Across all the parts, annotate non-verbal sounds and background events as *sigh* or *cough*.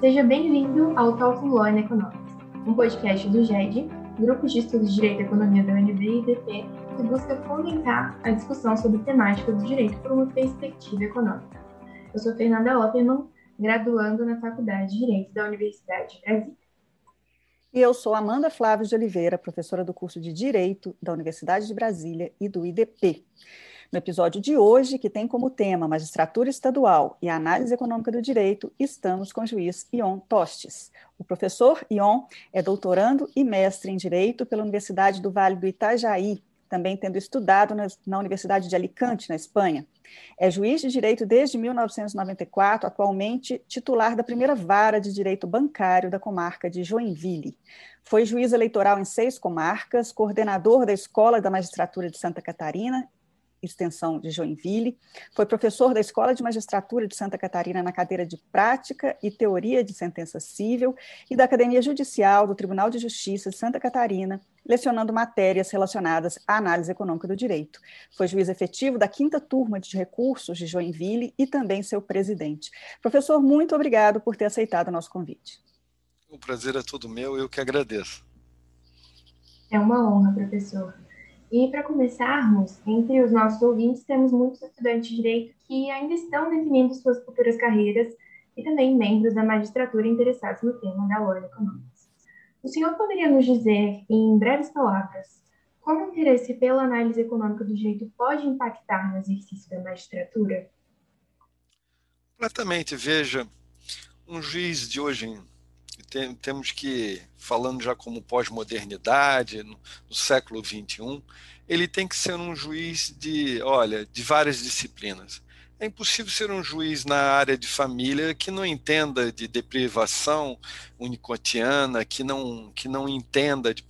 Seja bem-vindo ao Talking Law and Economics, um podcast do GED, Grupo de Estudos de Direito e Economia da UNB e IDP, que busca fomentar a discussão sobre temáticas do direito por uma perspectiva econômica. Eu sou Fernanda Opperman, graduando na Faculdade de Direito da Universidade de Brasília. E eu sou Amanda Flávio de Oliveira, professora do curso de Direito da Universidade de Brasília e do IDP. No episódio de hoje, que tem como tema Magistratura Estadual e Análise Econômica do Direito, estamos com o juiz Ion Tostes. O professor Ion é doutorando e mestre em Direito pela Universidade do Vale do Itajaí, também tendo estudado na Universidade de Alicante, na Espanha. É juiz de direito desde 1994, atualmente titular da primeira vara de direito bancário da comarca de Joinville. Foi juiz eleitoral em seis comarcas, coordenador da Escola da Magistratura de Santa Catarina Extensão de Joinville, foi professor da Escola de Magistratura de Santa Catarina na cadeira de Prática e Teoria de Sentença Civil e da Academia Judicial do Tribunal de Justiça de Santa Catarina, lecionando matérias relacionadas à análise econômica do direito. Foi juiz efetivo da quinta turma de recursos de Joinville e também seu presidente. Professor, muito obrigado por ter aceitado o nosso convite. O prazer é todo meu, eu que agradeço. É uma honra, professor. E para começarmos, entre os nossos ouvintes temos muitos estudantes de direito que ainda estão definindo suas futuras carreiras e também membros da magistratura interessados no tema da Law Economics. O senhor poderia nos dizer, em breves palavras, como o interesse pela análise econômica do direito pode impactar no exercício da magistratura? Completamente. Veja, um juiz de hoje tem, temos que, falando já como pós-modernidade, no, no, século XXI, ele tem que ser um juiz de, olha, de várias disciplinas. É impossível ser um juiz na área de família que não entenda de deprivação unicotiana, que não, que não entenda de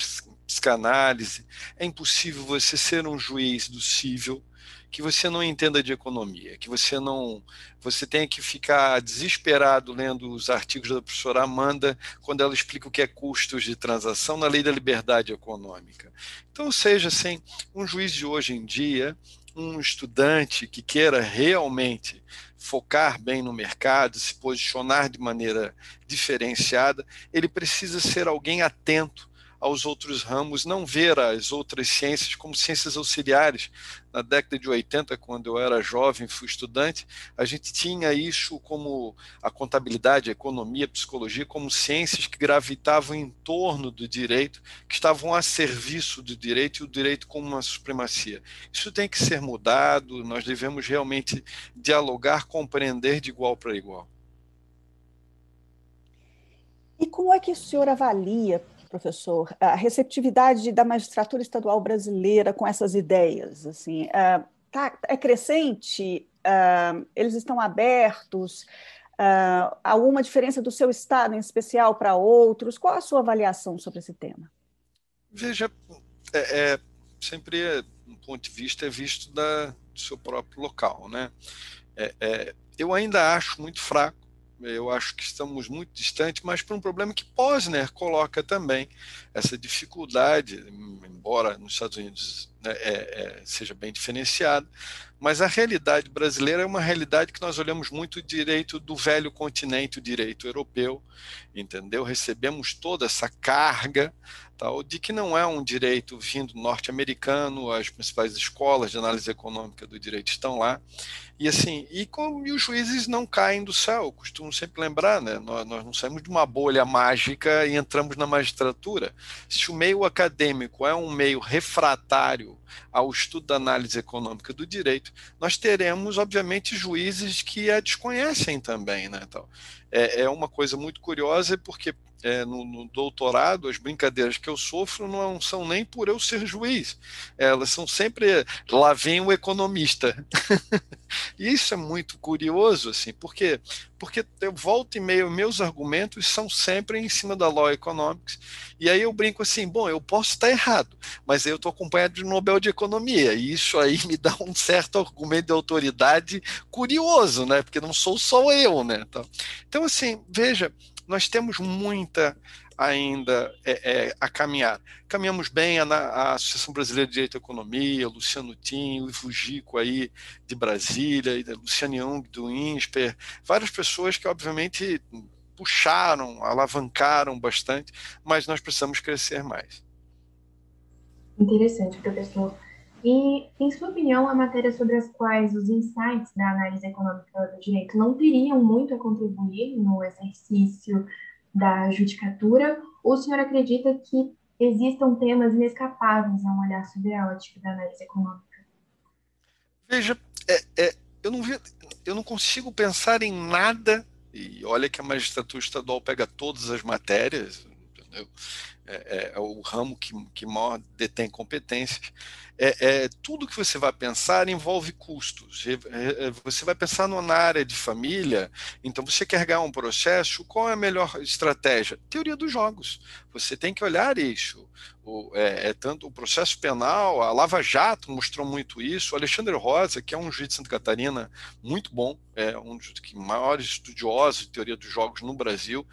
psicanálise. É impossível você ser um juiz do civil que você não entenda de economia, que você não você tenha que ficar desesperado lendo os artigos da professora Amanda quando ela explica o que é custos de transação na lei da liberdade econômica. Então, seja assim, um juiz de hoje em dia, um estudante que queira realmente focar bem no mercado, se posicionar de maneira diferenciada, ele precisa ser alguém atento aos outros ramos, não ver as outras ciências como ciências auxiliares. Na década de 80, quando eu era jovem, fui estudante, a gente tinha isso como a contabilidade, a economia, a psicologia, como ciências que gravitavam em torno do direito, que estavam a serviço do direito e o direito como uma supremacia. Isso tem que ser mudado, nós devemos realmente dialogar, compreender de igual para igual. E como é que o senhor avalia, professor, a receptividade da magistratura estadual brasileira com essas ideias? Assim, uh, tá, é crescente? Uh, eles estão abertos? Uh, alguma diferença do seu estado em especial para outros? Qual a sua avaliação sobre esse tema? Veja, é, é sempre um ponto de vista é visto da, do seu próprio local, né? É, é, eu ainda acho muito fraco eu acho que estamos muito distantes, mas por um problema que Posner coloca também, essa dificuldade, embora nos Estados Unidos é, é, seja bem diferenciada, mas a realidade brasileira é uma realidade que nós olhamos muito direito do velho continente, o direito europeu, entendeu? Recebemos toda essa carga tal, de que não é um direito vindo norte-americano, as principais escolas de análise econômica do direito estão lá, e assim, e, como, e os juízes não caem do céu, costumo sempre lembrar, né? Nós, nós, não saímos de uma bolha mágica e entramos na magistratura. Se o meio acadêmico é um meio refratário ao estudo da análise econômica do direito, nós teremos, obviamente, juízes que a desconhecem também, né? Então, é, é uma coisa muito curiosa, porque é, no, no, doutorado, as brincadeiras que eu sofro não são nem por eu ser juiz, elas são sempre lá vem o economista. *laughs* e isso é muito curioso, assim, porque porque eu volto e meio, meus argumentos são sempre em cima da Law Economics, e aí eu brinco assim, bom, eu posso estar errado, mas eu estou acompanhado de Nobel de Economia, e isso aí me dá um certo argumento de autoridade curioso, né, porque não sou só eu, né, então, então assim, veja, nós temos muita ainda é, é, a caminhar. Caminhamos bem a, a, Associação Brasileira de Direito e Economia, Luciano Tim, o Gico aí de Brasília, Luciano Young do INSPER, várias pessoas que obviamente puxaram, alavancaram bastante, mas nós precisamos crescer mais. Interessante, professor. E, em sua opinião, a matéria sobre as quais os insights da análise econômica do direito não teriam muito a contribuir no exercício da judicatura, ou o senhor acredita que existam temas inescapáveis a um olhar ótica da análise econômica? Veja, é, é, eu, não vi, eu não consigo pensar em nada, e olha que a magistratura estadual pega todas as matérias, entendeu? É, é, é, o ramo que, que maior detém competências. É, é, tudo que você vai pensar envolve custos. É, você vai pensar na área de família, então você quer ganhar um processo, qual é a melhor estratégia? Teoria dos jogos. Você tem que olhar isso. O, é, é, tanto o processo penal, a Lava Jato mostrou muito isso. O Alexandre Rosa, que é um juiz de Santa Catarina muito bom, é um dos maiores estudiosos de teoria dos jogos no Brasil,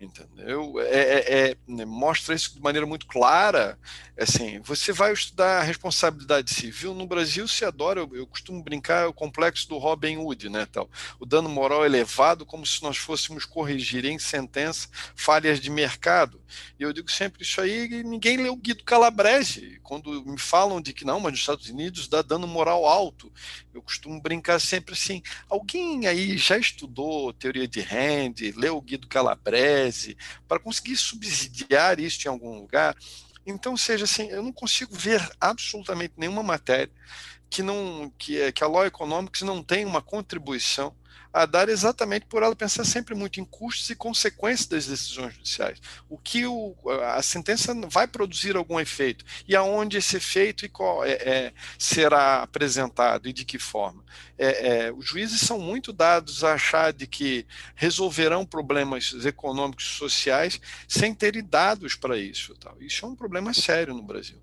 entendeu? É, é, é, mostra isso de maneira muito clara. Assim, você vai estudar a responsabilidade civil no Brasil se adora. Eu, eu costumo brincar o complexo do Robin Hood, né? Tal, o dano moral elevado, como se nós fôssemos corrigir em sentença falhas de mercado. E eu digo sempre isso aí. Ninguém leu Guido Calabrese, quando me falam de que não, mas nos Estados Unidos dá dano moral alto. Eu costumo brincar sempre assim: alguém aí já estudou teoria de Rand, leu Guido Calabrese, para conseguir subsidiar isso em algum lugar? Então, seja assim, eu não consigo ver absolutamente nenhuma matéria que não que, é, que a Law Economics não tem uma contribuição a dar exatamente por ela pensar sempre muito em custos e consequências das decisões judiciais. O que o, a sentença vai produzir algum efeito e aonde esse efeito e qual, é, é, será apresentado e de que forma. É, é, os juízes são muito dados a achar de que resolverão problemas econômicos e sociais sem terem dados para isso. Tal. Isso é um problema sério no Brasil.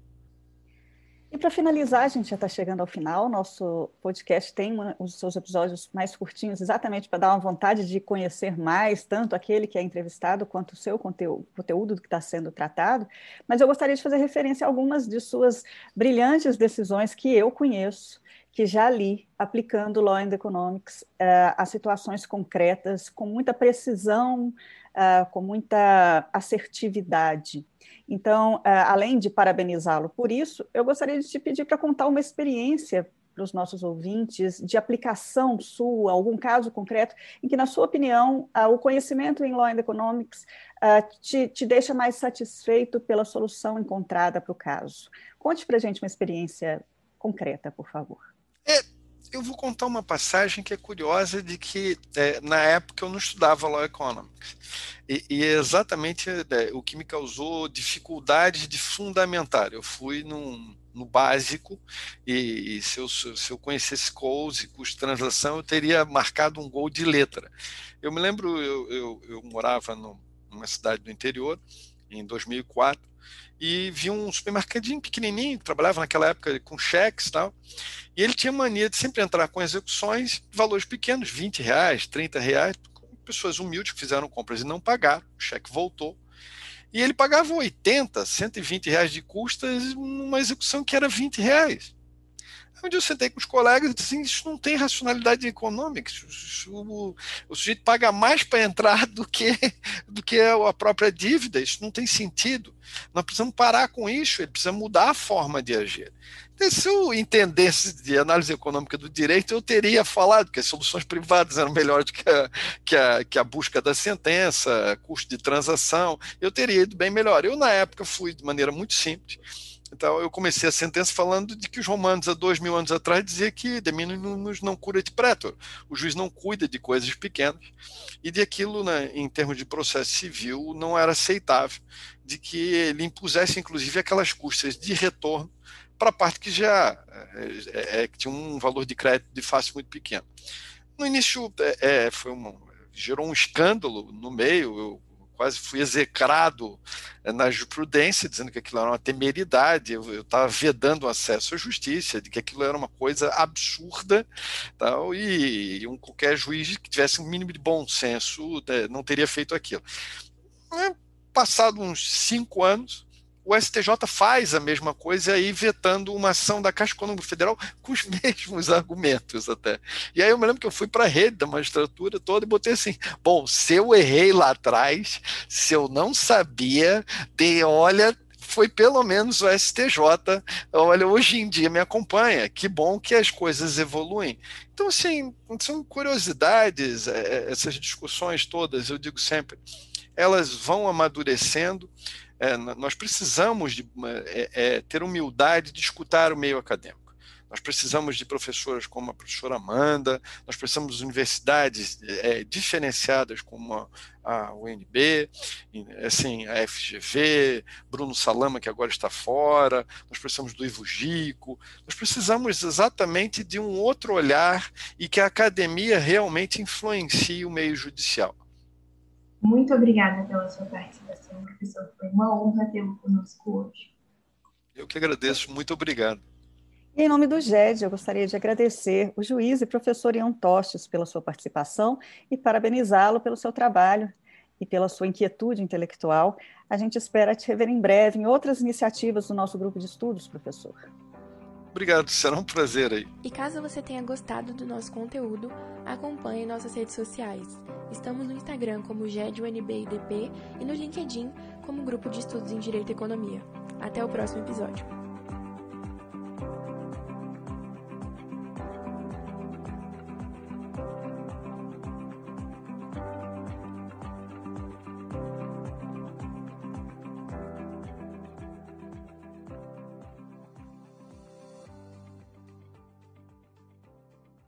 E para finalizar, a gente já está chegando ao final. Nosso podcast tem uma, os seus episódios mais curtinhos, exatamente para dar uma vontade de conhecer mais, tanto aquele que é entrevistado quanto o seu conteúdo, conteúdo que está sendo tratado. Mas eu gostaria de fazer referência a algumas de suas brilhantes decisões que eu conheço, que já li, aplicando Law and Economics uh, a situações concretas, com muita precisão, uh, com muita assertividade. Então, é, além de parabenizá-lo por isso, eu gostaria de te pedir para contar uma experiência para os nossos ouvintes de aplicação sua, algum caso concreto, em que, na sua opinião, o conhecimento em Law and Economics te, te deixa mais satisfeito pela solução encontrada para o caso. Conte para a gente uma experiência concreta, por favor. É, eu vou contar uma passagem que é curiosa de que é, na época eu não estudava Law Economics. E, e é exatamente é, o que me causou dificuldades de fundamentar. Eu fui num, no básico e, e se, eu, se eu conhecesse calls e custo de transação, eu teria marcado um gol de letra. Eu me lembro, eu, eu, eu morava no, numa cidade do interior em 2004 e vi um supermercadinho pequenininho, trabalhava naquela época com cheques e tal, e ele tinha mania de sempre entrar com execuções de valores pequenos, 20 reais, 30 reais, pessoas humildes que fizeram compras e não pagaram, o cheque voltou, e ele pagava 80, 120 reais de custas numa execução que era 20 reais. Onde eu sentei com os colegas e disse assim, isso não tem racionalidade econômica. O, o sujeito paga mais para entrar do que, do que a própria dívida. Isso não tem sentido. Nós precisamos parar com isso, ele precisa mudar a forma de agir. Então, se eu entendesse de análise econômica do direito, eu teria falado que as soluções privadas eram melhores que a, que a, que a busca da sentença, custo de transação, eu teria ido bem melhor. Eu, na época, fui de maneira muito simples então eu comecei a sentença falando de que os romanos há dois mil anos atrás diziam que de minimus não cura de pretor, o juiz não cuida de coisas pequenas e de aquilo, né, em termos de processo civil, não era aceitável, de que ele impusesse inclusive aquelas custas de retorno para a parte que já é, é, que tinha um valor de crédito de face muito pequeno. No início é foi uma, gerou um escândalo no meio, eu quase fui execrado eh, na jurisprudência, dizendo que aquilo era uma temeridade, eu estava vedando o acesso à justiça, de que aquilo era uma coisa absurda, tal, e, e um, qualquer juiz que tivesse um mínimo de bom senso né, não teria feito aquilo. Passado uns cinco anos, o STJ faz a mesma coisa aí vetando uma ação da Caixa Econômica Federal *laughs* com os mesmos argumentos até. E aí eu me lembro que eu fui para a rede da magistratura toda e botei assim: bom, se eu errei lá atrás, se eu não sabia, de olha, foi pelo menos o STJ. Olha, hoje em dia me acompanha. Que bom que as coisas evoluem. Então, assim, são curiosidades, é, é, essas discussões todas, eu digo sempre, elas vão amadurecendo. É, nós precisamos de, é, é, ter humildade de escutar o meio acadêmico. Nós precisamos de professoras como a professora Amanda, nós precisamos de universidades é, diferenciadas como a, a UNB, assim, a FGV, Bruno Salama, que agora está fora, nós precisamos do Ivo Gico, nós precisamos exatamente de um outro olhar e que a academia realmente influencie o meio judicial. Muito obrigada pela sua participação, professor. Foi uma honra tê-lo conosco hoje. Eu que agradeço, muito obrigado. Em nome do GED, eu gostaria de agradecer o juiz e professor Ian Tostes pela sua participação e parabenizá-lo pelo seu trabalho e pela sua inquietude intelectual. A gente espera te rever em breve em outras iniciativas do nosso grupo de estudos, professor. Obrigado, será um prazer aí. E caso você tenha gostado do nosso conteúdo, acompanhe nossas redes sociais. Estamos no Instagram como GEDUNBIDP e no LinkedIn como Grupo de Estudos em Direito e Economia. Até o próximo episódio.